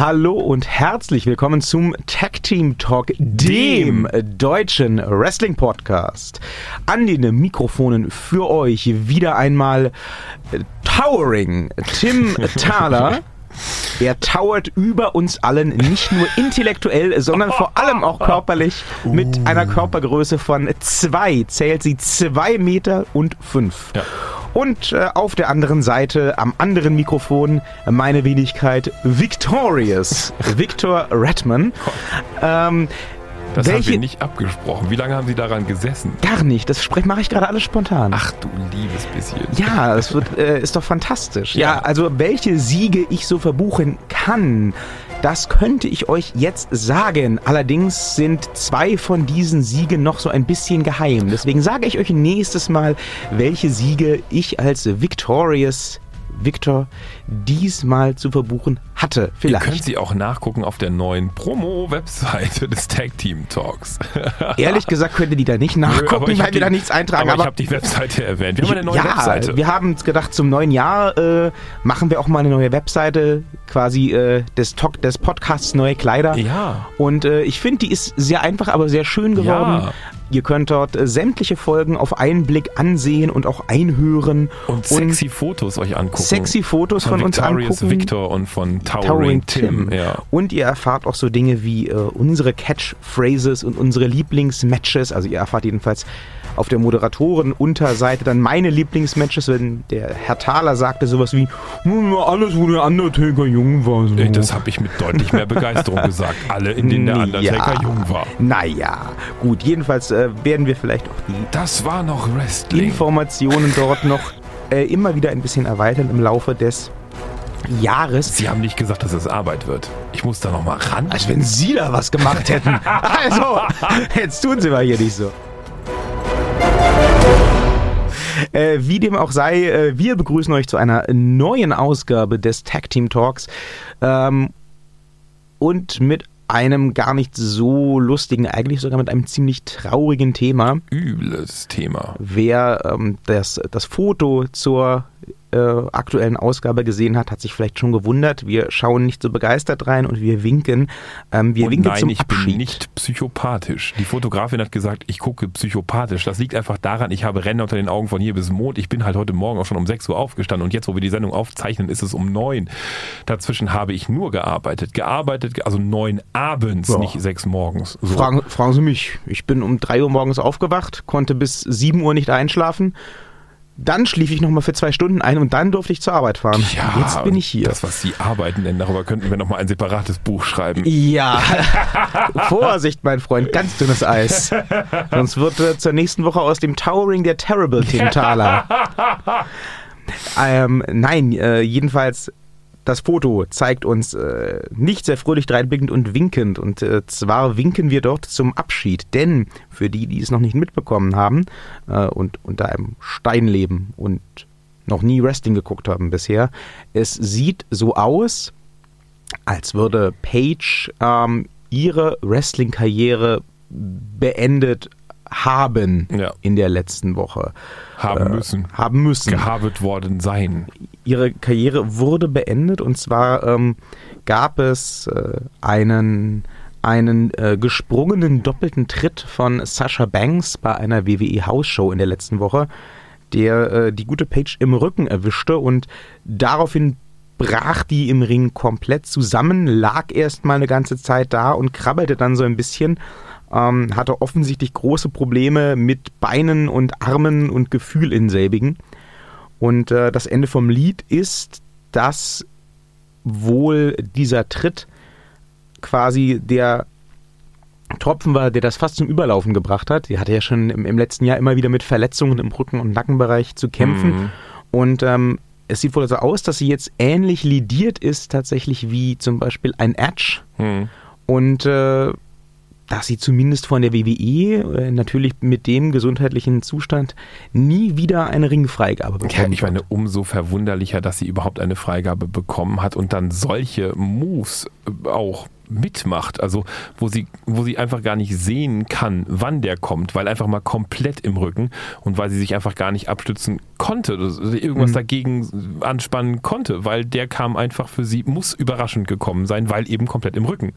Hallo und herzlich willkommen zum Tag Team Talk, dem deutschen Wrestling Podcast. An den Mikrofonen für euch wieder einmal Towering Tim Thaler. Er towert über uns allen, nicht nur intellektuell, sondern vor allem auch körperlich mit einer Körpergröße von zwei, zählt sie zwei Meter und fünf. Ja. Und äh, auf der anderen Seite, am anderen Mikrofon, meine Wenigkeit Victorious, Victor Redman. Ähm, Das haben welche, wir nicht abgesprochen. Wie lange haben Sie daran gesessen? Gar nicht, das mache ich gerade alles spontan. Ach du liebes bisschen. Ja, das wird, äh, ist doch fantastisch. Ja. Ja. also welche Siege ich so verbuchen kann, das könnte ich euch jetzt sagen. Allerdings sind zwei von diesen Siegen noch so ein bisschen geheim. Deswegen sage ich euch nächstes Mal, welche Siege ich als Victorious Victor diesmal zu verbuchen hatte. Ihr könnt Vielleicht. sie auch nachgucken auf der neuen Promo-Webseite des Tag Team Talks. Ehrlich gesagt könnt ihr die da nicht Aber nachgucken, weil hab wir die- da nichts eintragen. Aber, ich habe die Webseite erwähnt. Wir haben eine neue ja, Webseite. wir haben uns gedacht, zum neuen Jahr äh, machen wir auch mal eine neue Webseite, quasi äh, des, Talk, des Podcasts Neue Kleider. Ja. Und äh, ich finde, die ist sehr einfach, aber sehr schön geworden. Ja. Ihr könnt dort äh, sämtliche Folgen auf einen Blick ansehen und auch einhören. und sexy Fotos euch angucken. sexy Fotos von, uns Victorious angucken. Victor und von Towering, Towering Tim. Tim. Ja. Und ihr erfahrt auch so Dinge wie äh, unsere Catchphrases und unsere Lieblingsmatches. Also ihr erfahrt jedenfalls auf der Moderatoren-Unterseite dann meine Lieblingsmatches, wenn der Herr Thaler sagte sowas wie "Hm, alles, wo der Undertaker jung war. So. Das habe ich mit deutlich mehr Begeisterung gesagt. Alle, in denen der Undertaker Ja. jung war. Naja, gut, jedenfalls äh, werden wir vielleicht auch die Das war noch Wrestling. Informationen dort noch äh, immer wieder ein bisschen erweitern im Laufe des Jahres. Sie haben nicht gesagt, dass es Arbeit wird. Ich muss da noch mal ran. Als wenn Sie da was gemacht hätten. Also, jetzt tun Sie mal hier nicht so. Äh, wie dem auch sei, äh, wir begrüßen euch zu einer neuen Ausgabe des Tag Team Talks ähm, und mit einem gar nicht so lustigen, eigentlich sogar mit einem ziemlich traurigen Thema. Übles Thema. Wer ähm, das, das Foto zur äh, aktuellen Ausgabe gesehen hat, hat sich vielleicht schon gewundert. Wir schauen nicht so begeistert rein und wir winken. Ähm, wir Und winken nein, zum ich Abschied. bin nicht psychopathisch. Die Fotografin hat gesagt, ich gucke psychopathisch. Das liegt einfach daran, ich habe Ränder unter den Augen von hier bis Mond. Ich bin halt heute Morgen auch schon um 6 Uhr aufgestanden und jetzt, wo wir die Sendung aufzeichnen, ist es um 9. Dazwischen habe ich nur gearbeitet. Gearbeitet, also 9 abends, Ja. nicht 6 morgens. So. Fragen, fragen Sie mich. Ich bin um 3 Uhr morgens aufgewacht, konnte bis 7 Uhr nicht einschlafen. Dann schlief ich nochmal für zwei Stunden ein und dann durfte ich zur Arbeit fahren. Ja, Jetzt bin ich hier. Das, was Sie arbeiten nennen, darüber könnten wir nochmal ein separates Buch schreiben. Ja, Vorsicht, mein Freund, ganz dünnes Eis. Sonst wird äh, zur nächsten Woche aus dem Towering der Terrible Tim Thaler. ähm, nein, äh, jedenfalls, das Foto zeigt uns äh, nicht sehr fröhlich dreinblickend und winkend. Und äh, zwar winken wir dort zum Abschied. Denn für die, die es noch nicht mitbekommen haben äh, und unter einem Stein leben und noch nie Wrestling geguckt haben bisher, es sieht so aus, als würde Paige ähm, ihre Wrestling-Karriere beendet haben Ja. in der letzten Woche. Haben müssen. Haben müssen. Gehabet worden sein. Ihre Karriere wurde beendet und zwar ähm, gab es äh, einen, einen äh, gesprungenen doppelten Tritt von Sasha Banks bei einer WWE House-Show in der letzten Woche, der äh, die gute Paige im Rücken erwischte und daraufhin brach die im Ring komplett zusammen, lag erst mal eine ganze Zeit da und krabbelte dann so ein bisschen, ähm, hatte offensichtlich große Probleme mit Beinen und Armen und Gefühl in selbigen. Und äh, das Ende vom Lied ist, dass wohl dieser Tritt quasi der Tropfen war, der das fast zum Überlaufen gebracht hat. Die hatte ja schon im, im letzten Jahr immer wieder mit Verletzungen im Rücken- und Nackenbereich zu kämpfen. Mhm. Und ähm, es sieht wohl so aus, dass sie jetzt ähnlich lidiert ist, tatsächlich wie zum Beispiel ein Edge. Hm. Und äh, dass sie zumindest von der WWE, äh, natürlich mit dem gesundheitlichen Zustand, nie wieder eine Ringfreigabe bekommt. Ja, ich meine, umso verwunderlicher, dass sie überhaupt eine Freigabe bekommen hat und dann solche Moves äh, auch mitmacht, also wo sie, wo sie einfach gar nicht sehen kann, wann der kommt, weil einfach mal komplett im Rücken und weil sie sich einfach gar nicht abstützen konnte, irgendwas mhm. dagegen anspannen konnte, weil der kam einfach für sie, muss überraschend gekommen sein, weil eben komplett im Rücken.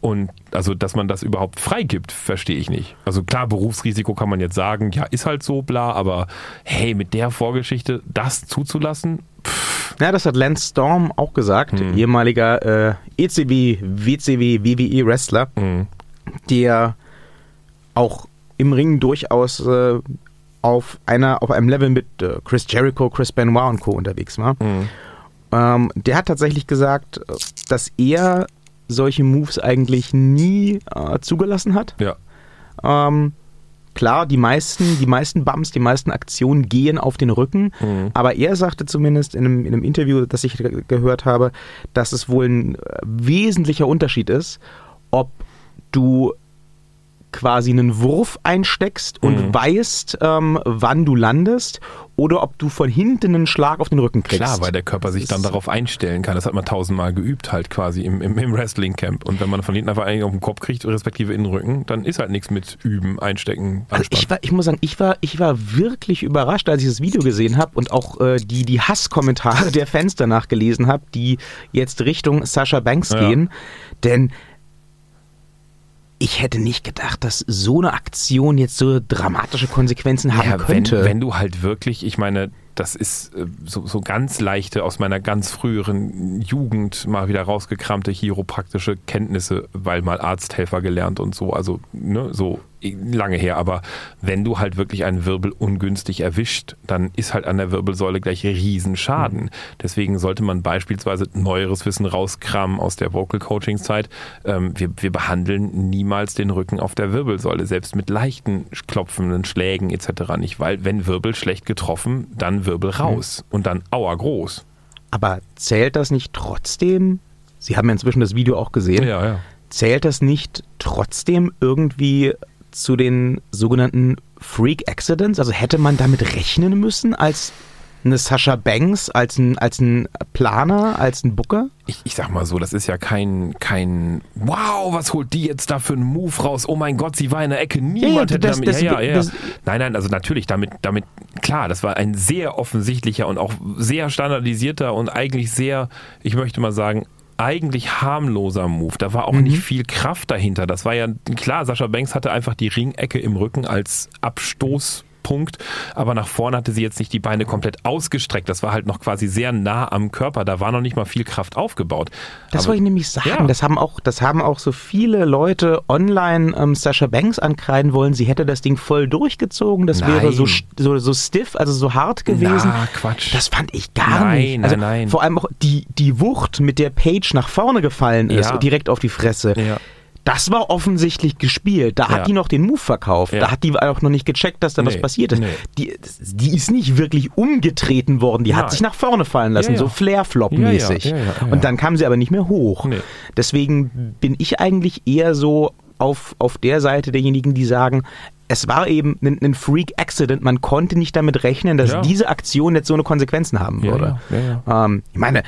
Und also, dass man das überhaupt freigibt, verstehe ich nicht. Also klar, Berufsrisiko kann man jetzt sagen, ja, ist halt so, bla, aber hey, mit der Vorgeschichte das zuzulassen, Pff. Ja, das hat Lance Storm auch gesagt, hm. ehemaliger äh, ECW, WCW, WWE Wrestler, hm. der auch im Ring durchaus äh, auf einer auf einem Level mit äh, Chris Jericho, Chris Benoit und Co. unterwegs war. Mhm. Ähm, der hat tatsächlich gesagt, dass er solche Moves eigentlich nie äh, zugelassen hat. Ja. Ähm, klar, die meisten, die meisten Bumps, die meisten Aktionen gehen auf den Rücken, mhm. aber er sagte zumindest in einem, in einem Interview, das ich gehört habe, dass es wohl ein äh, wesentlicher Unterschied ist, ob du quasi einen Wurf einsteckst und mhm. weißt, ähm, wann du landest oder ob du von hinten einen Schlag auf den Rücken kriegst. Klar, weil der Körper sich dann darauf einstellen kann. Das hat man tausendmal geübt halt quasi im, im, im Wrestling-Camp. Und wenn man von hinten einfach einen auf den Kopf kriegt, respektive in den Rücken, dann ist halt nichts mit Üben, Einstecken, also ich, war, ich muss sagen, ich war, ich war wirklich überrascht, als ich das Video gesehen habe und auch äh, die, die Hasskommentare der Fans danach gelesen habe, die jetzt Richtung Sascha Banks ja. gehen. Denn ich hätte nicht gedacht, dass so eine Aktion jetzt so dramatische Konsequenzen haben ja, könnte. Wenn, wenn du halt wirklich, ich meine, das ist äh, so, so ganz leichte aus meiner ganz früheren Jugend mal wieder rausgekramte chiropraktische Kenntnisse, weil mal Arzthelfer gelernt und so, also ne, so lange her, aber wenn du halt wirklich einen Wirbel ungünstig erwischt, dann ist halt an der Wirbelsäule gleich Riesenschaden. Mhm. Deswegen sollte man beispielsweise neueres Wissen rauskramen aus der Vocal Coaching Zeit. Ähm, wir, wir behandeln niemals den Rücken auf der Wirbelsäule, selbst mit leichten klopfenden Schlägen etc. nicht, weil wenn Wirbel schlecht getroffen, dann Wirbel mhm. raus mhm. und dann Aua groß. Aber zählt das nicht trotzdem? Sie haben ja inzwischen das Video auch gesehen. Ja, ja. Zählt das nicht trotzdem irgendwie zu den sogenannten Freak Accidents? Also hätte man damit rechnen müssen als eine Sascha Banks, als ein, als ein Planer, als ein Booker? Ich, ich sag mal so, das ist ja kein, kein Wow, was holt die jetzt da für einen Move raus? Oh mein Gott, sie war in der Ecke, niemand ja, hätte das, damit. Das, ja, ja, ja. nein, nein, also natürlich, damit, damit, klar, das war ein sehr offensichtlicher und auch sehr standardisierter und eigentlich sehr, ich möchte mal sagen, eigentlich harmloser Move. Da war auch mhm. nicht viel Kraft dahinter. Das war ja klar, Sascha Banks hatte einfach die Ringecke im Rücken als Abstoß Punkt, aber nach vorne hatte sie jetzt nicht die Beine komplett ausgestreckt. Das war halt noch quasi sehr nah am Körper. Da war noch nicht mal viel Kraft aufgebaut. Das wollte ich nämlich sagen. Ja. Das haben auch, das haben auch so viele Leute online ähm, Sascha Banks ankreiden wollen. Sie hätte das Ding voll durchgezogen. Das nein. wäre so, so, so stiff, also so hart gewesen. Na, Quatsch. Das fand ich gar nein, nicht. Also, nein, nein. Vor allem auch die, die Wucht, mit der Page nach vorne gefallen ist, ja. direkt auf die Fresse. Ja das war offensichtlich gespielt. Da ja. hat die noch den Move verkauft. Ja. Da hat die auch noch nicht gecheckt, dass da nee. was passiert ist. Nee. Die, die ist nicht wirklich umgetreten worden. Die Nein. hat sich nach vorne fallen lassen, ja, so Flair-Flop-mäßig. Und dann kam sie aber nicht mehr hoch. Nee. Deswegen bin ich eigentlich eher so auf, auf der Seite derjenigen, die sagen, es war eben ein, ein Freak-Accident. Man konnte nicht damit rechnen, dass diese Aktion jetzt so eine Konsequenzen haben würde. Ähm, ich meine,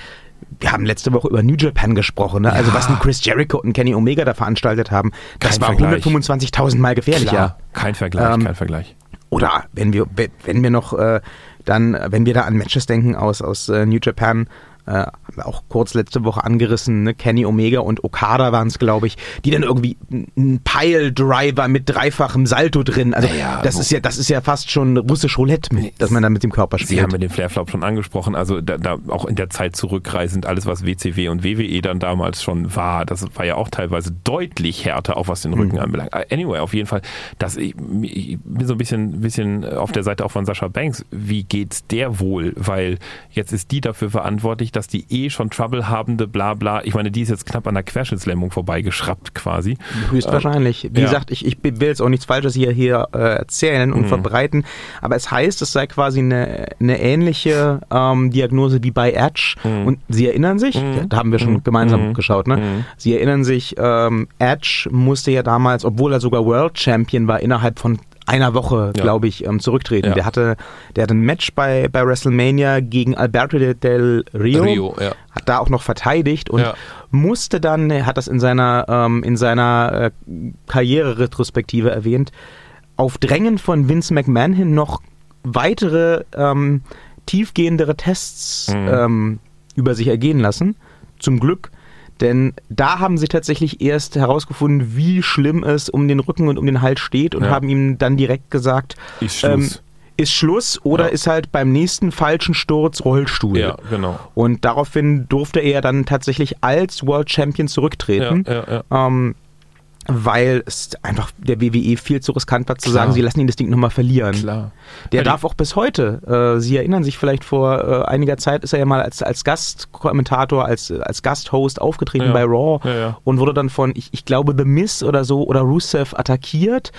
wir haben letzte Woche über New Japan gesprochen, ne? also was ein Chris Jericho und Kenny Omega da veranstaltet haben, das kein war 125.000 Mal gefährlicher. Klar, kein Vergleich, ähm, kein Vergleich. Oder wenn wir, wenn wir noch äh, dann, wenn wir da an Matches denken aus, aus äh, New Japan, äh, haben wir auch kurz letzte Woche angerissen, ne? Kenny Omega und Okada waren es, glaube ich, die dann irgendwie ein Pile-Driver mit dreifachem Salto drin. Also naja, das ist ja, das ist ja fast schon russisch Roulette, mit, dass man da mit dem Körper spielt. Sie haben mit dem Flairflop schon angesprochen, also da, da auch in der Zeit zurückreisend, alles was WCW und WWE dann damals schon war, das war ja auch teilweise deutlich härter, auch was den Rücken mhm. anbelangt. Anyway, auf jeden Fall, das, ich, ich bin so ein bisschen, bisschen auf der Seite auch von Sascha Banks. Wie geht's der wohl? Weil jetzt ist die dafür verantwortlich, dass die eh schon Trouble habende, bla bla, ich meine, die ist jetzt knapp an der Querschnittslähmung vorbeigeschraubt quasi. Höchstwahrscheinlich. Wie ja. gesagt, ich, ich will jetzt auch nichts Falsches hier, hier äh, erzählen und mhm. verbreiten, aber es heißt, es sei quasi eine, eine ähnliche ähm, Diagnose wie bei Edge mhm. und Sie erinnern sich, mhm. da haben wir schon mhm. gemeinsam mhm. geschaut, ne? Mhm. Sie erinnern sich, ähm, Edge musste ja damals, obwohl er sogar World Champion war, innerhalb von einer Woche, Ja. glaube ich, ähm, zurücktreten. Ja. Der hatte, der hatte ein Match bei, bei WrestleMania gegen Alberto del Rio, Rio, ja. hat da auch noch verteidigt und musste dann, er hat das in seiner, ähm, in seiner äh, Karriere-Retrospektive erwähnt, auf Drängen von Vince McMahon hin noch weitere ähm, tiefgehendere Tests Mhm. ähm, über sich ergehen lassen. Zum Glück. Denn da haben sie tatsächlich erst herausgefunden, wie schlimm es um den Rücken und um den Hals steht und Ja. haben ihm dann direkt gesagt, Ist Schluss. ist Schluss oder Ja. ist halt beim nächsten falschen Sturz Rollstuhl. ja, genau. Und daraufhin durfte er dann tatsächlich als World Champion Ja, zurücktreten, ja, ja. ähm, weil es einfach der WWE viel zu riskant war zu Klar. sagen, sie lassen ihn das Ding nochmal verlieren. Klar. Der die- darf auch bis heute, äh, Sie erinnern sich vielleicht vor äh, einiger Zeit, ist er ja mal als, als Gastkommentator, als, als Gasthost aufgetreten Ja. bei Raw Ja, ja. und wurde dann von, ich, ich glaube, The Miz oder so oder Rusev attackiert.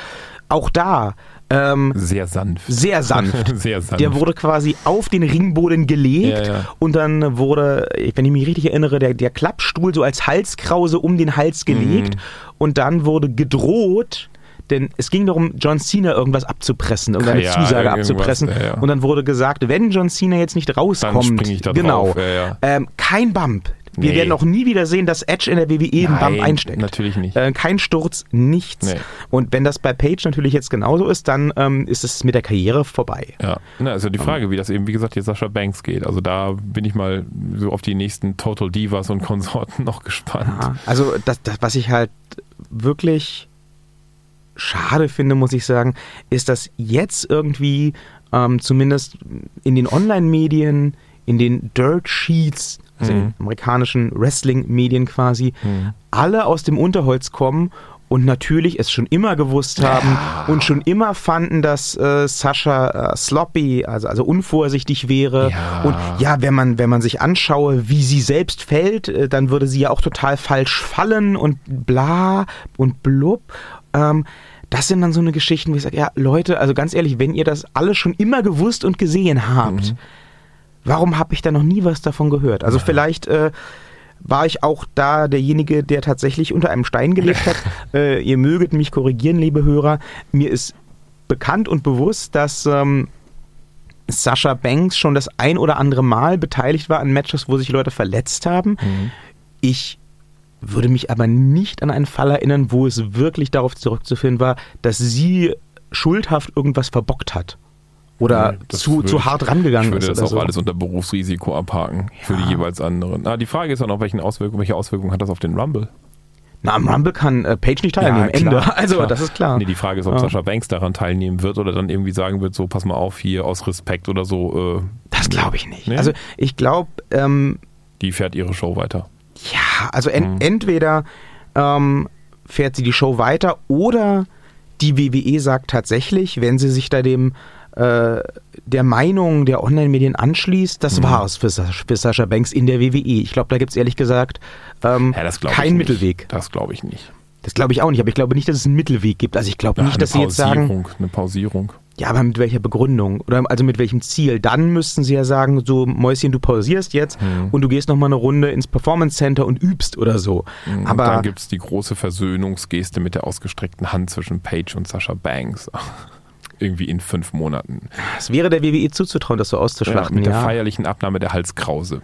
Auch da ähm, Sehr sanft. sehr sanft. Sehr sanft. Der wurde quasi auf den Ringboden gelegt Ja, ja. und dann wurde, wenn ich mich richtig erinnere, der, der Klappstuhl so als Halskrause um den Hals gelegt Mhm. Und dann wurde gedroht, denn es ging darum, John Cena irgendwas abzupressen, irgendeine Ja, Zusage irgendwas, abzupressen. ja, ja. Und dann wurde gesagt, wenn John Cena jetzt nicht rauskommt, spring ich da genau. Ähm, kein Bump. Wir Nee. werden auch nie wieder sehen, dass Edge in der WWE einen Bump Nein, einsteckt. natürlich nicht. Äh, kein Sturz, nichts. Nee. Und wenn das bei Page natürlich jetzt genauso ist, dann ähm, ist es mit der Karriere vorbei. Ja, na, also die Frage, wie das eben, wie gesagt, jetzt Sascha Banks geht. Also da bin ich mal so auf die nächsten Total Divas und Konsorten noch gespannt. Ja, also das, das, was ich halt wirklich schade finde, muss ich sagen, ist, dass jetzt irgendwie ähm, zumindest in den Online-Medien, in den Dirt Sheets, also in Mhm. den amerikanischen Wrestling-Medien quasi, Mhm. alle aus dem Unterholz kommen und natürlich es schon immer gewusst haben und schon immer fanden, dass äh, Sascha äh, sloppy, also, also unvorsichtig wäre. Ja. Und ja, wenn man, wenn man sich anschaue, wie sie selbst fällt, äh, dann würde sie ja auch total falsch fallen und bla und blub. Ähm, das sind dann so eine Geschichten, wo ich sage, ja, Leute, also ganz ehrlich, wenn ihr das alles schon immer gewusst und gesehen habt, Mhm. warum habe ich da noch nie was davon gehört? Also vielleicht äh, war ich auch da derjenige, der tatsächlich unter einem Stein gelebt hat. äh, ihr möget mich korrigieren, liebe Hörer. Mir ist bekannt und bewusst, dass ähm, Sascha Banks schon das ein oder andere Mal beteiligt war an Matches, wo sich Leute verletzt haben. Mhm. Ich würde mich aber nicht an einen Fall erinnern, wo es wirklich darauf zurückzuführen war, dass sie schuldhaft irgendwas verbockt hat. Oder Nee, zu, würde zu hart rangegangen Ich würde ist. das auch so. alles unter Berufsrisiko abhaken für die Ja. jeweils anderen. Ah, die Frage ist dann auch, welchen Auswirkungen, welche Auswirkungen hat das auf den Rumble? Na, am Rumble kann äh, Page nicht teilnehmen. Ja, klar, Ende. Also, klar. das ist klar. Nee, die Frage ist, ob Ja. Sascha Banks daran teilnehmen wird oder dann irgendwie sagen wird, so pass mal auf hier aus Respekt oder so. Äh, das glaube ich nicht. Nee? Also, ich glaube, ähm, die fährt ihre Show weiter. ja, also en Mhm. entweder ähm, fährt sie die Show weiter oder die WWE sagt tatsächlich, wenn sie sich da dem äh, der Meinung der Online-Medien anschließt, das Mhm. war's für, Sa- für Sascha Banks in der WWE. Ich glaube, da gibt es ehrlich gesagt ähm, Ja, keinen. Mittelweg. Das glaube ich nicht. Das glaube ich auch nicht, aber ich glaube nicht, dass es einen Mittelweg gibt. Also ich glaube Ja, nicht, dass sie eine jetzt sagen, Pausierung, eine Pausierung. Ja, aber mit welcher Begründung? Oder also mit welchem Ziel? Dann müssten sie ja sagen, so Mäuschen, du pausierst jetzt Mhm. und du gehst nochmal eine Runde ins Performance Center und übst oder so. Und aber dann gibt es die große Versöhnungsgeste mit der ausgestreckten Hand zwischen Paige und Sascha Banks. Irgendwie in fünf Monaten. es wäre der WWE zuzutrauen, das so Ja, auszuschlachten. mit Ja, der feierlichen Abnahme der Halskrause.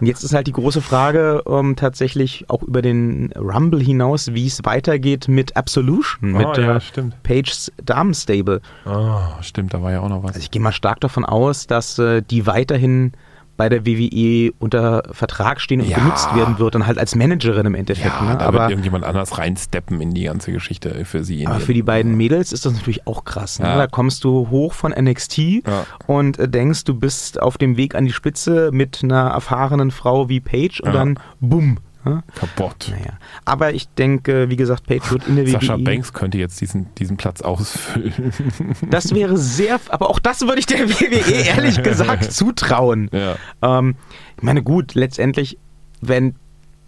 Und jetzt ist halt die große Frage ähm, tatsächlich auch über den Rumble hinaus, wie es weitergeht mit Absolution, mit Oh, ja, äh. Pages Damenstable. Oh, stimmt, da war ja auch noch was. Also ich gehe mal stark davon aus, dass äh, die weiterhin bei der WWE unter Vertrag stehen und Ja. genutzt werden wird und halt als Managerin im Endeffekt. ja, ne? da Aber wird irgendjemand anders reinsteppen in die ganze Geschichte für sie. Aber für die beiden Mädels ist das natürlich auch krass. Ne? Ja. Da kommst du hoch von NXT Ja. und äh, denkst, du bist auf dem Weg an die Spitze mit einer erfahrenen Frau wie Paige und dann bumm. Ne? Kaputt. Naja. Aber ich denke, wie gesagt, Paige wird in der Sascha WWE. Banks könnte jetzt diesen, diesen Platz ausfüllen. Das wäre sehr, aber auch das würde ich der WWE ehrlich gesagt zutrauen. ja. Ähm, ich meine, gut, letztendlich, wenn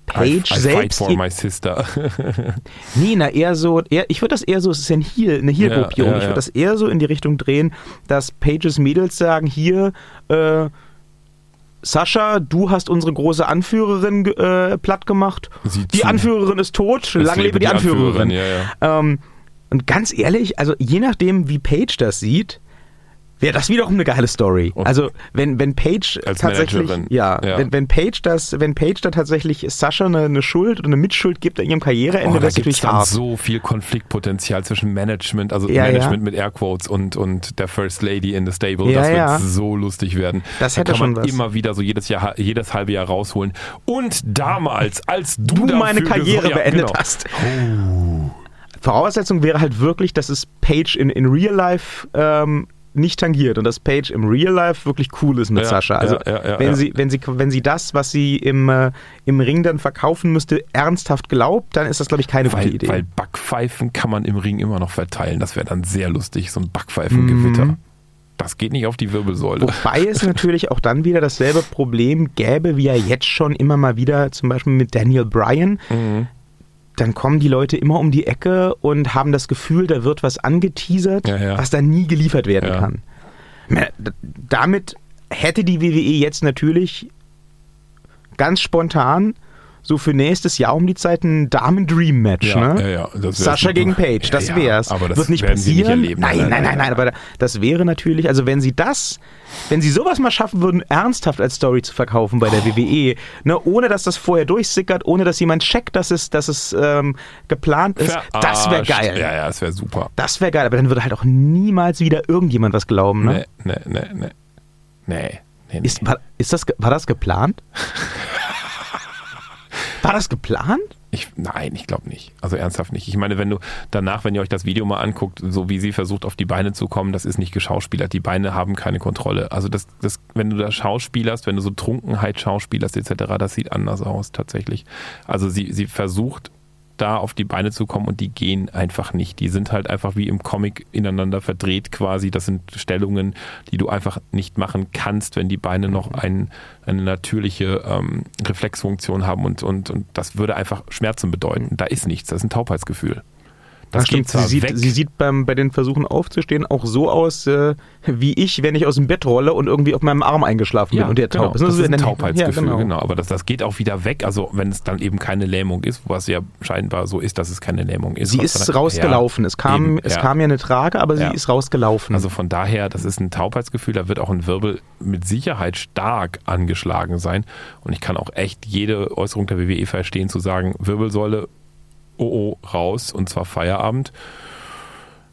Paige I, I fight selbst. for my sister. Nee, na eher so, eher, ich würde das eher so, es ist ja ein Heel, eine Heel-Gruppierung, Ja, ja, ich würde das eher so in die Richtung drehen, dass Pages Mädels sagen, hier, äh, Sascha, du hast unsere große Anführerin äh, platt gemacht. Sieh Die zu. Anführerin ist tot, lang lebe die, Anführerin. Ja, ja. Ähm, Und ganz ehrlich, also je nachdem, wie Paige das sieht, wäre das wiederum eine geile Story. Und also wenn, wenn Paige Als tatsächlich, Managerin. ja, Ja. Wenn, wenn Paige das, wenn Paige da tatsächlich Sascha eine, eine Schuld oder eine Mitschuld gibt an ihrem Karriereende, Oh, da wäre es gibt es natürlich dann so viel Konfliktpotenzial zwischen Management, also Ja, Management ja. mit Airquotes und, und der First Lady in the Stable. Das wird so lustig werden. Das da hätte kann man was. immer wieder so jedes Jahr, jedes halbe Jahr rausholen. Und damals, als du, du meine Karriere ja, beendet genau. hast. Voraussetzung wäre halt wirklich, dass es Paige in, in Real Life ähm, nicht tangiert und dass Paige im Real Life wirklich cool ist mit Ja, Sascha. Also ja, wenn sie wenn sie wenn sie das, was sie im äh, im Ring dann verkaufen müsste, ernsthaft glaubt, dann ist das glaube ich keine gute Weil, Idee. weil Backpfeifen kann man im Ring immer noch verteilen. Das wäre dann sehr lustig, so ein Backpfeifengewitter. Mhm. Das geht nicht auf die Wirbelsäule. Wobei es natürlich auch dann wieder dasselbe Problem gäbe, wie ja jetzt schon immer mal wieder, zum Beispiel mit Daniel Bryan. Mhm. Dann kommen die Leute immer um die Ecke und haben das Gefühl, da wird was angeteasert, Ja, ja. was dann nie geliefert werden Ja. kann. Damit hätte die WWE jetzt natürlich ganz spontan so für nächstes Jahr um die Zeit ein Damen-Dream-Match. Ja, ne? ja, ja, Sascha gegen Paige, das wär's. aber das Wird nicht nicht passieren. erleben. Nein, nein, nein, nein, aber das wäre natürlich, also wenn sie das, wenn sie sowas mal schaffen würden, ernsthaft als Story zu verkaufen bei der WWE, ne, ohne dass das vorher durchsickert, ohne dass jemand checkt, dass es, dass es ähm, geplant ist, das wäre Verarscht. geil. Ja, ja, das wäre super. Das wäre geil, aber dann würde halt auch niemals wieder irgendjemand was glauben. Ne? Nee, nee, nee, nee. Nee, nee, nee. Ist, war, ist das, war das geplant? war das geplant? Ich, nein, ich glaube nicht. Also ernsthaft nicht. Ich meine, wenn du danach, wenn ihr euch das Video mal anguckt, so wie sie versucht, auf die Beine zu kommen, das ist nicht geschauspielert. Die Beine haben keine Kontrolle. Also das, das, wenn du da schauspielerst, wenn du so Trunkenheit schauspielerst etc., das sieht anders aus tatsächlich. Also sie, sie versucht da auf die Beine zu kommen und die gehen einfach nicht. Die sind halt einfach wie im Comic ineinander verdreht quasi. Das sind Stellungen, die du einfach nicht machen kannst, wenn die Beine noch ein, eine natürliche ähm, Reflexfunktion haben und, und, und das würde einfach Schmerzen bedeuten. Da ist nichts, das ist ein Taubheitsgefühl. Das Ach, stimmt. sie, sieht, sie sieht beim, bei den Versuchen aufzustehen auch so aus, äh, wie ich, wenn ich aus dem Bett rolle und irgendwie auf meinem Arm eingeschlafen bin und der genau. taub ist. Das So ist ein Taubheitsgefühl, ja, genau. Aber das, das geht auch wieder weg. Also wenn es dann eben keine Lähmung ist, was ja scheinbar so ist, dass es keine Lähmung ist. Sie ist rausgelaufen. es kam, eben, es ja. kam ja eine Trage, aber sie Ja. ist rausgelaufen. Also von daher, das ist ein Taubheitsgefühl, da wird auch ein Wirbel mit Sicherheit stark angeschlagen sein. Und ich kann auch echt jede Äußerung der WWE verstehen, zu sagen, Wirbelsäule, oh oh, raus und zwar Feierabend.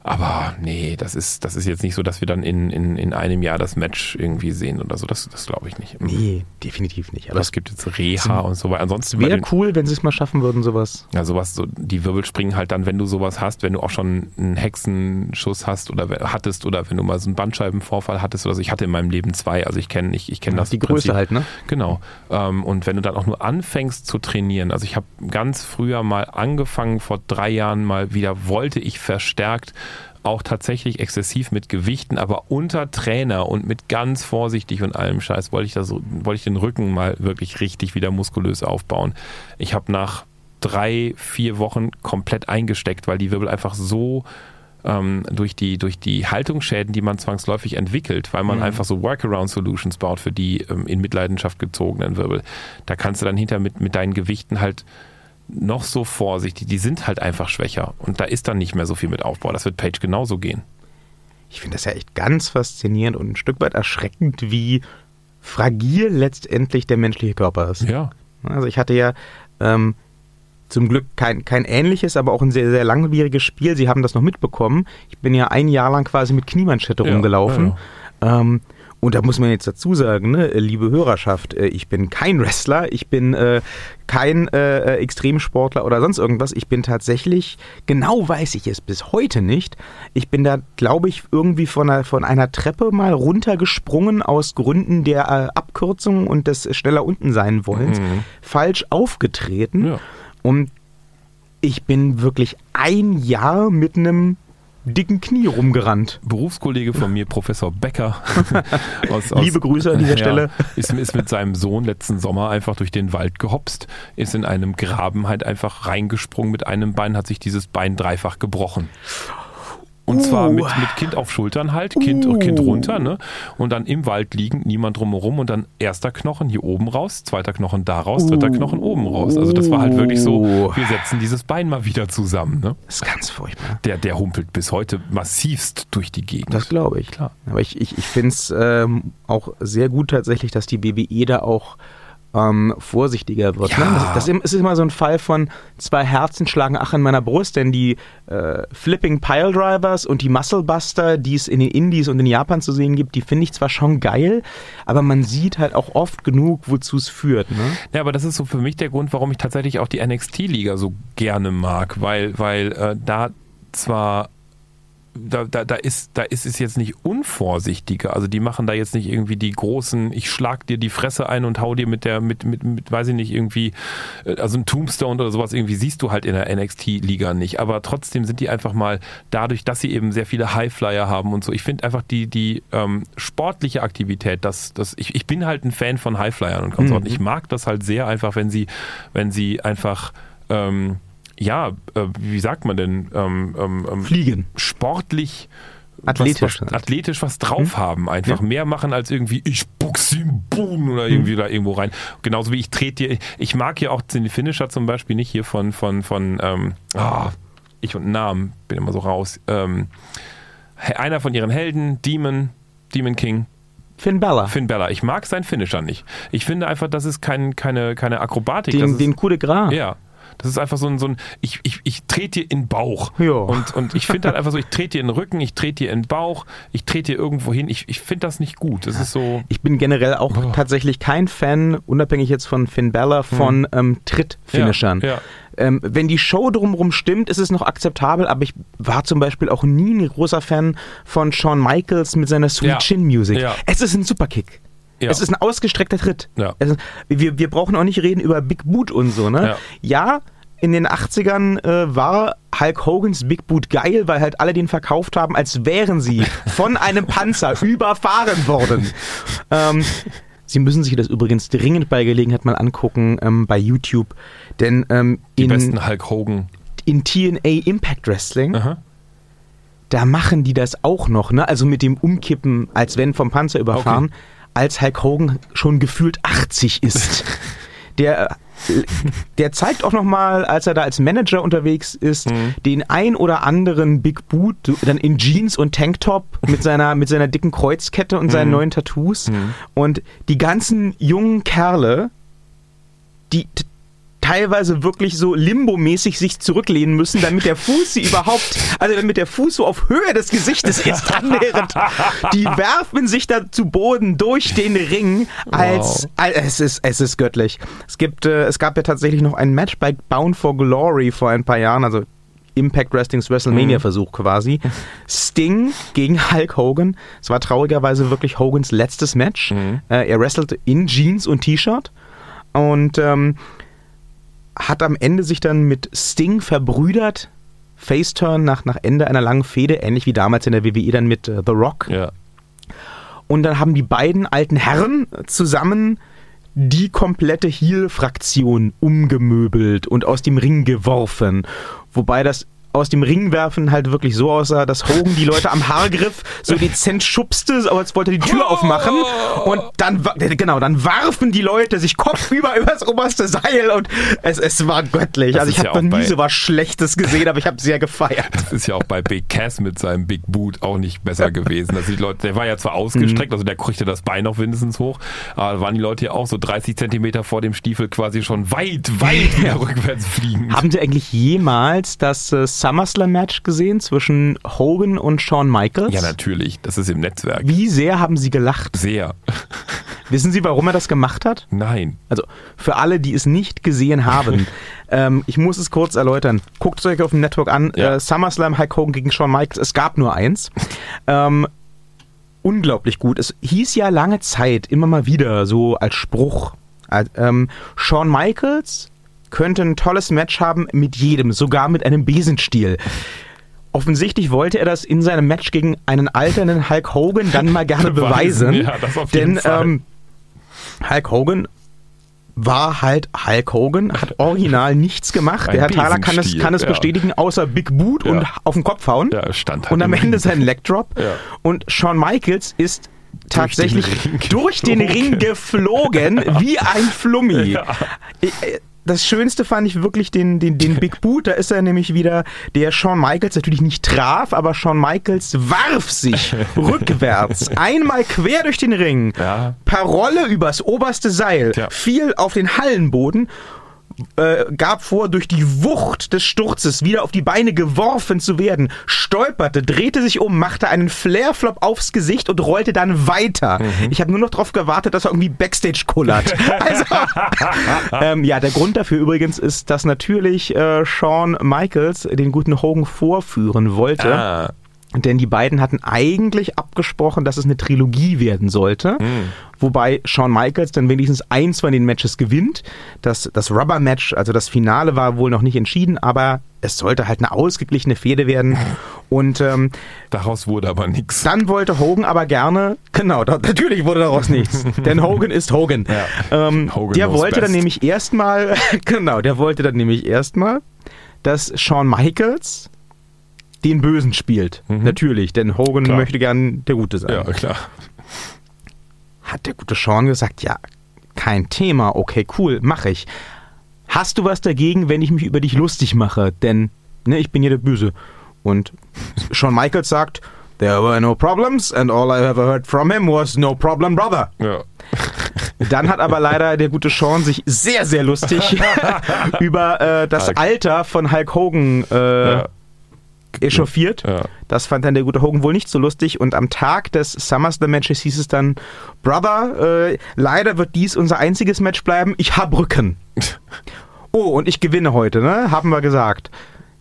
Aber nee, das ist, das ist jetzt nicht so, dass wir dann in, in, in einem Jahr das Match irgendwie sehen oder so. Das, das glaube ich nicht. nee, definitiv nicht. Aber es gibt jetzt Reha und so weiter. Ansonsten wäre cool, wenn sie es mal schaffen würden, sowas. ja, sowas, so, die Wirbel springen halt dann, wenn du sowas hast, wenn du auch schon einen Hexenschuss hast oder hattest oder wenn du mal so einen Bandscheibenvorfall hattest oder so. Ich hatte in meinem Leben zwei, also ich kenne ich, ich kenn das. Die Größe Prinzip. halt, ne? Genau. Ähm, und wenn du dann auch nur anfängst zu trainieren, also ich habe ganz früher mal angefangen, vor drei Jahren mal wieder, wollte ich verstärkt auch tatsächlich exzessiv mit Gewichten, aber unter Trainer und mit ganz vorsichtig und allem Scheiß wollte ich das, wollte ich den Rücken mal wirklich richtig wieder muskulös aufbauen. Ich habe nach drei, vier Wochen komplett eingesteckt, weil die Wirbel einfach so ähm, durch, die, durch die Haltungsschäden, die man zwangsläufig entwickelt, weil man Mhm. einfach so Workaround-Solutions baut für die ähm, in Mitleidenschaft gezogenen Wirbel. Da kannst du dann hinter mit, mit deinen Gewichten halt noch so vorsichtig, die sind halt einfach schwächer und da ist dann nicht mehr so viel mit Aufbau. Das wird Page genauso gehen. Ich finde das ja echt ganz faszinierend und ein Stück weit erschreckend, wie fragil letztendlich der menschliche Körper ist. Ja. Also ich hatte ja ähm, zum Glück kein, kein ähnliches, aber auch ein sehr, sehr langwieriges Spiel. Sie haben das noch mitbekommen. Ich bin ja ein Jahr lang quasi mit Kniemanschette Ja, rumgelaufen. Ähm, und da muss man jetzt dazu sagen, ne, liebe Hörerschaft, äh, ich bin kein Wrestler, ich bin äh, kein äh, äh, Extremsportler oder sonst irgendwas. Ich bin tatsächlich, genau weiß ich es bis heute nicht, ich bin da, glaube ich, irgendwie von einer, von einer Treppe mal runtergesprungen aus Gründen der äh, Abkürzung und des schneller unten sein wollens, Mhm. falsch aufgetreten. Ja. Und ich bin wirklich ein Jahr mit einem dicken Knie rumgerannt. Berufskollege von mir, Professor Becker, aus, Liebe Grüße an dieser Stelle. Ist, ist mit seinem Sohn letzten Sommer einfach durch den Wald gehopst, ist in einem Graben halt einfach reingesprungen mit einem Bein, hat sich dieses Bein dreifach gebrochen. Und zwar Uh. mit, mit Kind auf Schultern halt, Kind, Uh. kind runter, ne? Und dann im Wald liegen, niemand drumherum und dann erster Knochen hier oben raus, zweiter Knochen da raus, dritter Knochen oben raus. Also das war halt wirklich so, Uh. wir setzen dieses Bein mal wieder zusammen, ne? Das ist ganz furchtbar. Der, der humpelt bis heute massivst durch die Gegend. Das glaube ich. Klar. Aber ich, ich, ich finde es ähm, auch sehr gut tatsächlich, dass die BWE da auch ähm, vorsichtiger wird. Ja. Ne? Das, das ist immer so ein Fall von zwei Herzen schlagen ach in meiner Brust, denn die äh, Flipping Pile Drivers und die Muscle Buster, die es in den Indies und in Japan zu sehen gibt, die finde ich zwar schon geil, aber man sieht halt auch oft genug, wozu es führt. Ne? Ja, aber das ist so für mich der Grund, warum ich tatsächlich auch die NXT-Liga so gerne mag, weil, weil äh, da zwar da, da, da, ist, da ist es jetzt nicht unvorsichtiger. Also die machen da jetzt nicht irgendwie die großen, ich schlag dir die Fresse ein und hau dir mit der, mit, mit, mit weiß ich nicht, irgendwie, äh, also ein Tombstone oder sowas irgendwie siehst du halt in der NXT-Liga nicht. Aber trotzdem sind die einfach mal dadurch, dass sie eben sehr viele Highflyer haben und so. Ich finde einfach die, die ähm, sportliche Aktivität, das, das, ich, ich bin halt ein Fan von Highflyern und Konsorten. Mhm. Ich mag das halt sehr einfach, wenn sie, wenn sie einfach ähm, ja, äh, wie sagt man denn, ähm, ähm, ähm, Fliegen. sportlich Athletisch was, was, halt. athletisch was drauf haben, einfach Ja. mehr machen als irgendwie ich buchse im Boden oder irgendwie da irgendwo rein. Genauso wie ich trete dir, ich mag ja auch den Finisher zum Beispiel nicht hier von von von ähm, ah, ich und Namen bin immer so raus. Ähm, einer von ihren Helden, Demon, Demon King, Finn Balor. Finn Bella. Ich mag seinen Finisher nicht. Ich finde einfach, das ist kein, keine keine Akrobatik. das Den, ist, den Coup de Gras. ja. Das ist einfach so ein, so ein ich, ich, ich trete dir in den Bauch. Ja. Und, und ich finde halt einfach so, ich trete dir in den Rücken, ich trete dir in den Bauch, ich trete dir irgendwo hin. Ich, ich finde das nicht gut. Das ist so. Ich bin generell auch Boah. tatsächlich kein Fan, unabhängig jetzt von Finn Balor, von ähm, Tritt-Finishern. Ja, ja. Ähm, wenn die Show drumherum stimmt, ist es noch akzeptabel, aber ich war zum Beispiel auch nie ein großer Fan von Shawn Michaels mit seiner Sweet Ja. Chin Music. Ja. Es ist ein Superkick. Ja. Es ist ein ausgestreckter Tritt. Ja. Ist, wir, wir brauchen auch nicht reden über Big Boot und so, ne? Ja, in den 80ern äh, war Hulk Hogans Big Boot geil, weil halt alle den verkauft haben, als wären sie von einem Panzer überfahren worden. Ähm, Sie müssen sich das übrigens dringend bei Gelegenheit mal angucken ähm, bei YouTube, denn ähm, Die in, besten Hulk Hogan. in TNA Impact Wrestling, Aha. da machen die das auch noch, ne? Also mit dem Umkippen, als wenn vom Panzer überfahren, Okay. Als Hulk Hogan schon gefühlt 80 ist. der, der zeigt auch noch mal, als er da als Manager unterwegs ist, Mhm. den ein oder anderen Big Boot, dann in Jeans und Tanktop mit seiner, mit seiner dicken Kreuzkette und Mhm. seinen neuen Tattoos. Und die ganzen jungen Kerle, die teilweise wirklich so limbomäßig sich zurücklehnen müssen, damit der Fuß sie überhaupt, also damit der Fuß so auf Höhe des Gesichtes ist annähernd. Die werfen sich da zu Boden durch den Ring, als, als es ist es ist göttlich. Es gibt äh, es gab ja tatsächlich noch ein Match bei Bound for Glory vor ein paar Jahren, also Impact Wrestlings WrestleMania Versuch quasi. Sting gegen Hulk Hogan. Es war traurigerweise wirklich Hogans letztes Match. Äh, er wrestelte in Jeans und T-Shirt und ähm, hat am Ende sich dann mit Sting verbrüdert. Faceturn nach, nach Ende einer langen Fehde, ähnlich wie damals in der WWE dann mit äh, The Rock. Ja. Und dann haben die beiden alten Herren zusammen die komplette Heel-Fraktion umgemöbelt und aus dem Ring geworfen. Wobei das aus dem Ring werfen halt wirklich so aussah, dass Hogan die Leute am Haargriff so dezent schubste, aber als wollte er die Tür aufmachen und dann, wa- genau, dann warfen die Leute sich kopfüber übers oberste Seil und es, es war göttlich. Das also ich ja habe noch nie so was Schlechtes gesehen, aber ich habe sehr gefeiert. Das ist ja auch bei Big Cass mit seinem Big Boot auch nicht besser gewesen. Also die Leute, der war ja zwar ausgestreckt, also der kriegte das Bein noch mindestens hoch, aber waren die Leute ja auch so 30 Zentimeter vor dem Stiefel quasi schon weit, weit wieder rückwärts fliegen. Haben Sie eigentlich jemals das SummerSlam-Match gesehen zwischen Hogan und Shawn Michaels? Ja, natürlich. Das ist im Netzwerk. Wie sehr haben Sie gelacht? Sehr. Wissen Sie, warum er das gemacht hat? Nein. Also für alle, die es nicht gesehen haben, ähm, ich muss es kurz erläutern. Guckt es euch auf dem Network an. Ja. Äh, SummerSlam, Hulk Hogan gegen Shawn Michaels. Es gab nur eins. Ähm, unglaublich gut. Es hieß ja lange Zeit immer mal wieder so als Spruch. Äh, ähm, Shawn Michaels könnte ein tolles Match haben mit jedem, sogar mit einem Besenstiel. Offensichtlich wollte er das in seinem Match gegen einen alternden Hulk Hogan dann mal gerne Beweisen, ja, das auf jeden denn Fall. ähm, Hulk Hogan war halt Hulk Hogan, hat original nichts gemacht. Ein Der Herr Thaler kann es, kann es ja. bestätigen, außer Big Boot Ja. und auf den Kopf hauen. Ja, stand halt und am Ende Ring. sein Leg Drop. Und Shawn Michaels ist tatsächlich Ring durch den Ring geflogen wie ein Flummi. Ja. Ich- äh, Das Schönste fand ich wirklich den, den, den Big Boot. Da ist er nämlich wieder, der Shawn Michaels natürlich nicht traf, aber Shawn Michaels warf sich rückwärts einmal quer durch den Ring, Ja. Parolle übers oberste Seil, Tja. fiel auf den Hallenboden, äh, gab vor, durch die Wucht des Sturzes wieder auf die Beine geworfen zu werden, stolperte, drehte sich um, machte einen Flairflop aufs Gesicht und rollte dann weiter. Ich habe nur noch darauf gewartet, dass er irgendwie Backstage kullert. Also, ähm, ja, der Grund dafür übrigens ist, dass natürlich äh, Shawn Michaels den guten Hogan vorführen wollte. Ah, Denn die beiden hatten eigentlich abgesprochen, dass es eine Trilogie werden sollte. Wobei Shawn Michaels dann wenigstens eins von den Matches gewinnt. Das, das Rubber-Match, also das Finale, war wohl noch nicht entschieden, aber es sollte halt eine ausgeglichene Fehde werden. Und ähm, daraus wurde aber nichts. dann wollte Hogan aber gerne, genau, da, natürlich wurde daraus nichts, denn Hogan ist Hogan. Ja. Ähm, Hogan der wollte dann best. nämlich erstmal, genau, der wollte dann nämlich erstmal, dass Shawn Michaels den Bösen spielt. Natürlich, denn Hogan Mhm. Klar. möchte gern der Gute sein. Ja, klar. Hat der gute Sean gesagt, ja, kein Thema, okay, cool, mache ich. Hast du was dagegen, wenn ich mich über dich lustig mache? Denn, ne, ich bin hier der Böse. Und Shawn Michaels sagt, there were no problems and all I ever heard from him was no problem, brother. Ja. Dann hat aber leider der gute Sean sich sehr, sehr lustig über äh, das. Alter von Hulk Hogan äh, Ja. Echauffiert. Ja. Das fand dann der gute Hogan wohl nicht so lustig und am Tag des SummerSlam Matches hieß es dann, Brother, äh, leider wird dies unser einziges Match bleiben, ich hab Rücken. oh, und ich gewinne heute, ne? Haben wir gesagt.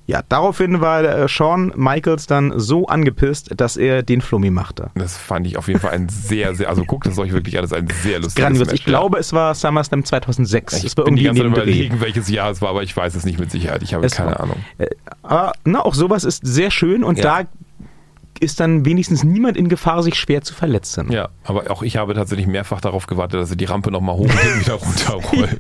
Ja, daraufhin war äh, Shawn Michaels dann so angepisst, dass er den Flummi machte. Das fand ich auf jeden Fall ein sehr, sehr, also guckt es euch wirklich alles ein sehr lustiges Grandios. Match. Ich glaube, es war SummerSlam 2006. ich es war bin die irgendwie ganze in Zeit überlegen, welches Jahr es war, aber ich weiß es nicht mit Sicherheit. Ich habe Es keine war- Ahnung. Äh, aber na, auch sowas ist sehr schön und Ja. da ist dann wenigstens niemand in Gefahr, sich schwer zu verletzen. Ja, aber auch ich habe tatsächlich mehrfach darauf gewartet, dass sie die Rampe nochmal hoch und wieder runterrollen.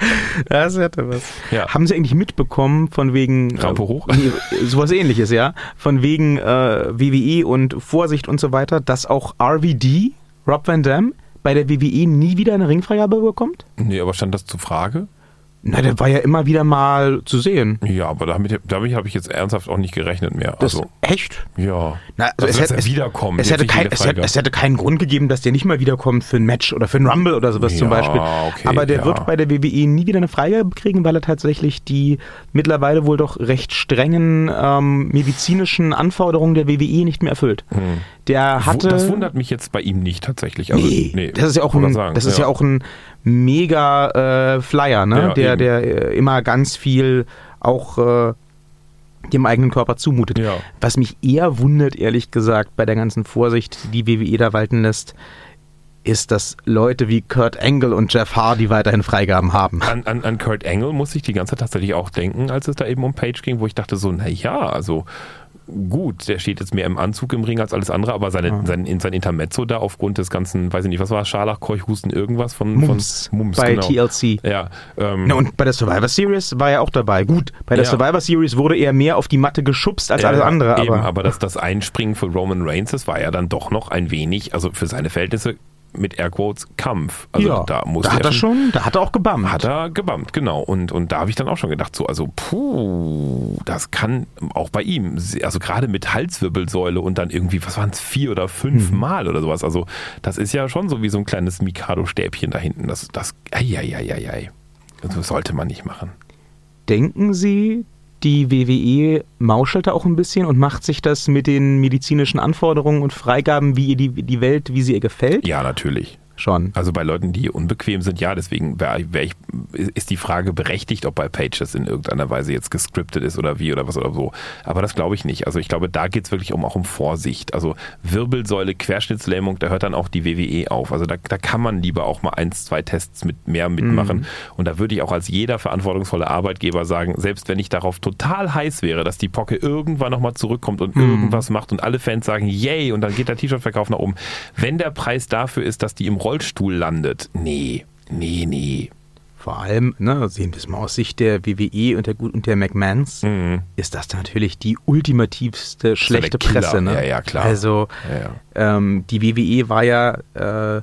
Das hätte was. Ja. Haben Sie eigentlich mitbekommen von wegen Rampe äh, hoch? Nee, sowas ähnliches, ja? Von wegen äh, WWE und Vorsicht und so weiter, dass auch RVD, Rob Van Dam, bei der WWE nie wieder eine Ringfreigabe bekommt? Nee, aber stand das zur Frage? Na, der war ja immer wieder mal zu sehen. Ja, aber damit, damit habe ich jetzt ernsthaft auch nicht gerechnet mehr. Das Also, echt? ja. Na, Also, dass er wiederkommt. Es jetzt hätte, nicht kein, in der es, hätte, es hätte keinen Grund gegeben, dass der nicht mal wiederkommt für ein Match oder für ein Rumble oder sowas zum Ja, Beispiel. okay, Aber der ja. wird bei der WWE nie wieder eine Freigabe kriegen, weil er tatsächlich die mittlerweile wohl doch recht strengen ähm, medizinischen Anforderungen der WWE nicht mehr erfüllt. Der Wu- hatte. das wundert mich jetzt bei ihm nicht tatsächlich. Also, nee, das ist ja auch ein, sagen, das ist ja. auch ein mega äh, Flyer, ne? Ja, der, eben. der äh, immer ganz viel auch äh, dem eigenen Körper zumutet. Ja. Was mich eher wundert, ehrlich gesagt, bei der ganzen Vorsicht, die WWE da walten lässt, ist, dass Leute wie Kurt Angle und Jeff Hardy weiterhin Freigaben haben. An, an, an Kurt Angle muss ich die ganze Zeit tatsächlich auch denken, als es da eben um Page ging, wo ich dachte so, na ja, also gut, der steht jetzt mehr im Anzug im Ring als alles andere, aber seine, sein, in sein Intermezzo da aufgrund des ganzen, weiß ich nicht, was war Scharlach, Keuchhusten, irgendwas von Mums, von Mums bei genau. TLC. Ja, ähm, Na, und bei der Survivor Series war er auch dabei. Gut, bei der Ja. Survivor Series wurde er mehr auf die Matte geschubst als ja, alles andere. Eben, aber, aber das, das Einspringen für Roman Reigns, das war ja dann doch noch ein wenig, also für seine Verhältnisse mit Airquotes Kampf. Also ja, da muss da hat er schon, da hat er auch gebammt. Hat er gebammt, genau. Und, und da habe ich dann auch schon gedacht, so, also, puh, das kann auch bei ihm, also gerade mit Halswirbelsäule und dann irgendwie, was waren es, vier oder fünf Mhm. Mal oder sowas. Also, das ist ja schon so wie so ein kleines Mikado-Stäbchen da hinten. Das, das, eieieiei. Also, das sollte man nicht machen. Denken Sie, die WWE mauschelt da auch ein bisschen und macht sich das mit den medizinischen Anforderungen und Freigaben, wie ihr die, die Welt, wie sie ihr gefällt? Ja, natürlich. Schon. Also bei Leuten, die unbequem sind, ja, deswegen wär, wär ich, ist die Frage berechtigt, ob bei Page das in irgendeiner Weise jetzt gescriptet ist oder wie oder was oder so. Aber das glaube ich nicht. Also ich glaube, da geht es wirklich um, auch um Vorsicht. Also Wirbelsäule, Querschnittslähmung, da hört dann auch die WWE auf. Also da, da kann man lieber auch mal eins, zwei Tests mit mehr mitmachen. Und da würde ich auch als jeder verantwortungsvolle Arbeitgeber sagen, selbst wenn ich darauf total heiß wäre, dass die Pocke irgendwann nochmal zurückkommt und irgendwas macht und alle Fans sagen, yay, und dann geht der T-Shirt-Verkauf nach oben. Wenn der Preis dafür ist, dass die im Rollstuhl landet, nee, nee, nee. vor allem, ne, sehen wir es mal aus Sicht der WWE und der, und der McMahons, Mhm. ist das natürlich die ultimativste schlechte. Presse. Ne? Ja, ja, klar. Also Ja, ja. ähm, die WWE war ja äh,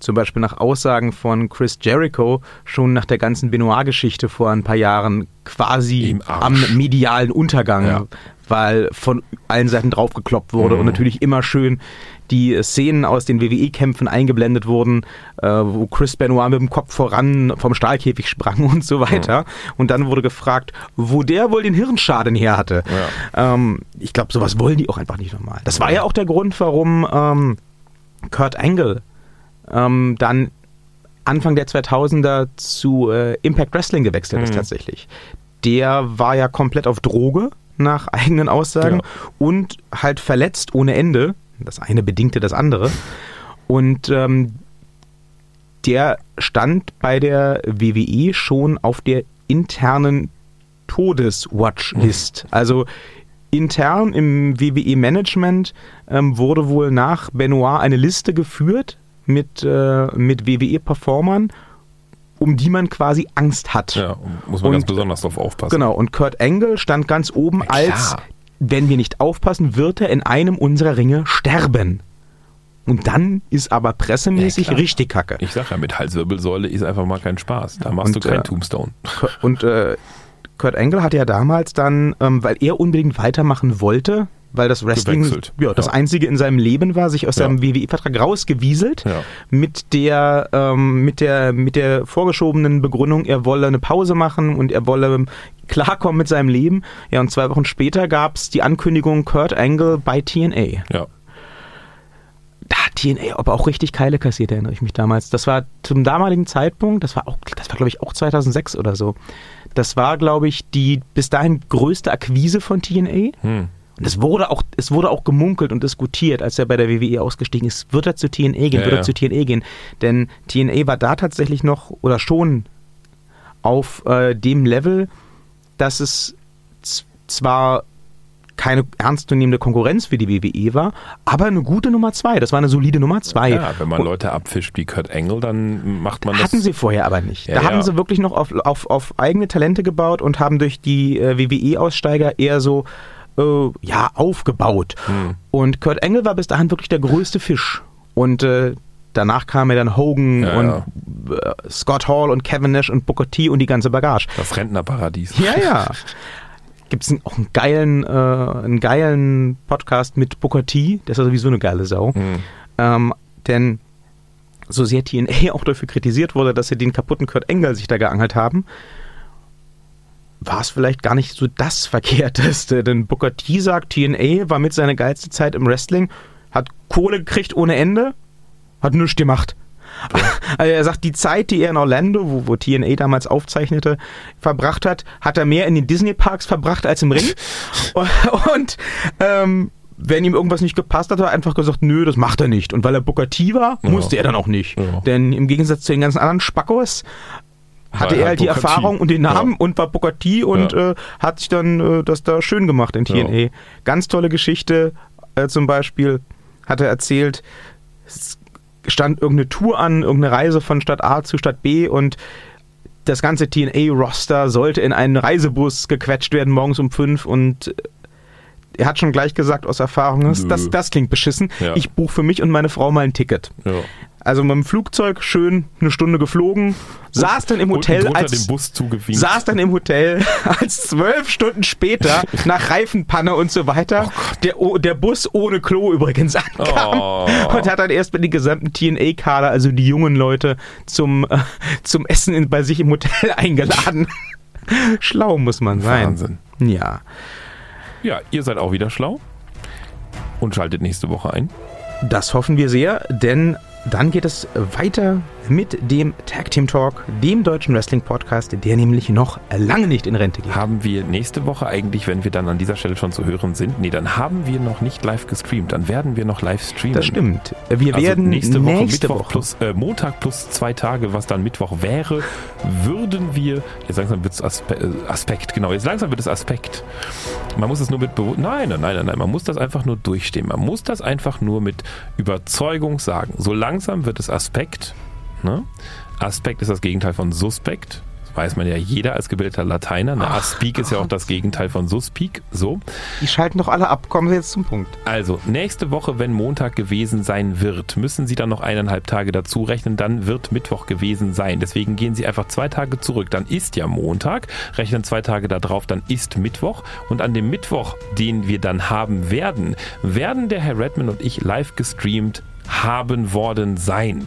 zum Beispiel nach Aussagen von Chris Jericho schon nach der ganzen Benoit-Geschichte vor ein paar Jahren quasi am medialen Untergang, Ja. weil von allen Seiten draufgekloppt wurde Mhm. und natürlich immer schön die Szenen aus den WWE-Kämpfen eingeblendet wurden, äh, wo Chris Benoit mit dem Kopf voran vom Stahlkäfig sprang und so weiter. Und dann wurde gefragt, wo der wohl den Hirnschaden her hatte. Ähm, ich glaube, sowas wollen die auch einfach nicht nochmal. Das war ja auch der Grund, warum ähm, Kurt Angle ähm, dann Anfang der 2000er zu äh, Impact Wrestling gewechselt ist Mhm. tatsächlich. Der war ja komplett auf Droge nach eigenen Aussagen Ja. und halt verletzt ohne Ende. Das eine bedingte das andere. Und ähm, der stand bei der WWE schon auf der internen Todeswatchlist. Also intern im WWE-Management ähm, wurde wohl nach Benoit eine Liste geführt mit, äh, mit WWE-Performern, um die man quasi Angst hat. ja, muss man Und- ganz besonders drauf aufpassen. Genau, und Kurt Angle stand ganz oben als, wenn wir nicht aufpassen, wird er in einem unserer Ringe sterben. Und dann ist aber pressemäßig Ja, richtig kacke. Ich sag ja, mit Halswirbelsäule ist einfach mal kein Spaß. Da machst Und, du kein äh, Tombstone. Und äh, Kurt Angle hatte ja damals dann, ähm, weil er unbedingt weitermachen wollte, weil das Wrestling Gewechselt. ja, das Ja. einzige in seinem Leben war, sich aus Ja. seinem WWE-Vertrag rausgewieselt Ja. mit der ähm, mit der mit der vorgeschobenen Begründung, er wolle eine Pause machen und er wolle klarkommen mit seinem Leben. Ja, und zwei Wochen später gab es die Ankündigung Kurt Angle bei TNA. Ja. Da hat TNA aber auch richtig Keile kassiert, erinnere ich mich damals. Das war zum damaligen Zeitpunkt, das war auch, das war glaube ich auch 2006 oder so. Das war glaube ich die bis dahin größte Akquise von TNA. Hm. Und es wurde auch, es wurde auch gemunkelt und diskutiert, als er bei der WWE ausgestiegen ist. Wird er zu TNA gehen? Ja, wird er ja. zu TNA gehen? Denn TNA war da tatsächlich noch oder schon auf äh, dem Level, dass es zwar keine ernstzunehmende Konkurrenz für die WWE war, aber eine gute Nummer zwei. Das war eine solide Nummer zwei. ja, wenn man Leute abfischt wie Kurt Angle, dann macht man das. hatten sie vorher aber nicht. Ja, da haben ja. sie wirklich noch auf, auf, auf eigene Talente gebaut und haben durch die äh, WWE-Aussteiger eher so äh, ja, aufgebaut. Hm. Und Kurt Angle war bis dahin wirklich der größte Fisch. Und äh, danach kamen ja dann Hogan Ja, und ja. Äh, Scott Hall und Kevin Nash und Booker T und die ganze Bagage. Das Rentnerparadies. Ja, ja. Gibt es auch einen geilen, äh, einen geilen Podcast mit Booker T, der ist sowieso eine geile Sau. Hm. Ähm, denn so sehr TNA auch dafür kritisiert wurde, dass sie den kaputten Kurt Engel sich da geangelt haben, war es vielleicht gar nicht so das Verkehrteste. Denn Booker T sagt, TNA war mit seiner geilste Zeit im Wrestling, hat Kohle gekriegt ohne Ende, hat nichts gemacht. Also er sagt, die Zeit, die er in Orlando, wo, wo TNA damals aufzeichnete, verbracht hat, hat er mehr in den Disney-Parks verbracht als im Ring. Und ähm, wenn ihm irgendwas nicht gepasst hat, hat er einfach gesagt, nö, das macht er nicht. Und weil er Booker T war, Ja. musste er dann auch nicht. Ja. Denn im Gegensatz zu den ganzen anderen Spackos hatte er halt die Booker T. Erfahrung und den Namen Ja. und war Booker T und Ja. äh, hat sich dann äh, das da schön gemacht in TNA. Ja. Ganz tolle Geschichte. Äh, zum Beispiel hat er erzählt, es stand irgendeine Tour an, irgendeine Reise von Stadt A zu Stadt B und das ganze TNA-Roster sollte in einen Reisebus gequetscht werden morgens um fünf und äh, er hat schon gleich gesagt aus Erfahrung, das, das klingt beschissen. Ja. Ich buche für mich und meine Frau mal ein Ticket. Ja. Also mit dem Flugzeug schön eine Stunde geflogen, saß dann im Hotel als dem Bus zugewinkt. saß dann im Hotel, als zwölf Stunden später nach Reifenpanne und so weiter der, O- der Bus ohne Klo übrigens ankam Oh. und hat dann erst mit den gesamten TNA-Kader, also die jungen Leute, zum, äh, zum Essen in, bei sich im Hotel eingeladen. Schlau muss man sein. Wahnsinn. Ja. Ja, ihr seid auch wieder schlau und schaltet nächste Woche ein. Das hoffen wir sehr, denn dann geht es weiter mit dem Tag Team Talk, dem deutschen Wrestling Podcast, der nämlich noch lange nicht in Rente geht. Haben wir nächste Woche eigentlich, wenn wir dann an dieser Stelle schon zu hören sind, nee, dann haben wir noch nicht live gestreamt, dann werden wir noch live streamen. Das stimmt. Wir Also werden nächste Woche, nächste Mittwoch Woche plus äh, Montag plus zwei Tage, was dann Mittwoch wäre, würden wir. Jetzt langsam wird es Aspe äh, Aspekt, genau. Jetzt langsam wird es Aspekt. Man muss es nur mit Bewu nein, nein, nein, nein. Man muss das einfach nur durchstehen. Man muss das einfach nur mit Überzeugung sagen. So langsam wird es Aspekt. Ne? Aspekt ist das Gegenteil von Suspekt weiß man ja jeder als gebildeter Lateiner. Ne? Aspik ist ja auch das Gegenteil von Suspik. So. Die schalten doch alle ab. Kommen Sie jetzt zum Punkt. Also, nächste Woche, wenn Montag gewesen sein wird, müssen Sie dann noch eineinhalb Tage dazu rechnen, dann wird Mittwoch gewesen sein. Deswegen gehen Sie einfach zwei Tage zurück. Dann ist ja Montag, rechnen zwei Tage darauf, dann ist Mittwoch. Und an dem Mittwoch, den wir dann haben werden, werden der Herr Redman und ich live gestreamt haben worden sein.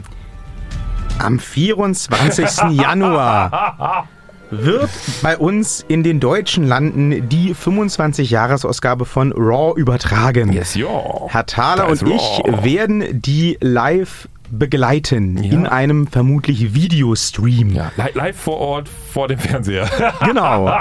Am 24. Januar wird bei uns in den deutschen Landen die 25-Jahres-Ausgabe von Raw übertragen. Yes, yo. Herr Thaler und ich werden die live begleiten ja. in einem vermutlich Videostream. Ja, live vor Ort vor dem Fernseher. Genau.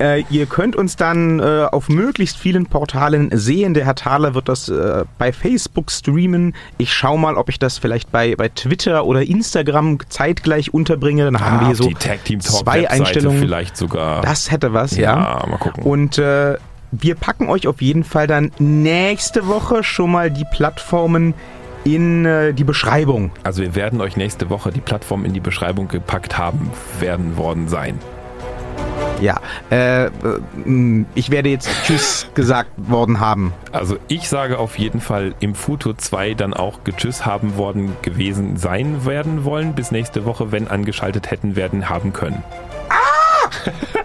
Äh, ihr könnt uns dann äh, auf möglichst vielen Portalen sehen. Der Herr Thaler wird das äh, bei Facebook streamen. Ich schaue mal, ob ich das vielleicht bei, bei Twitter oder Instagram zeitgleich unterbringe. Dann ah, haben wir hier so zwei Einstellungen. Vielleicht sogar. Das hätte was, ja. Ja, mal gucken. Und äh, wir packen euch auf jeden Fall dann nächste Woche schon mal die Plattformen in äh, die Beschreibung. Also wir werden euch nächste Woche die Plattform in die Beschreibung gepackt haben werden worden sein. Ja, äh, äh, ich werde jetzt Tschüss gesagt worden haben. Also ich sage auf jeden Fall im Futur 2 dann auch Tschüss haben worden gewesen sein werden wollen. Bis nächste Woche, wenn angeschaltet hätten werden haben können.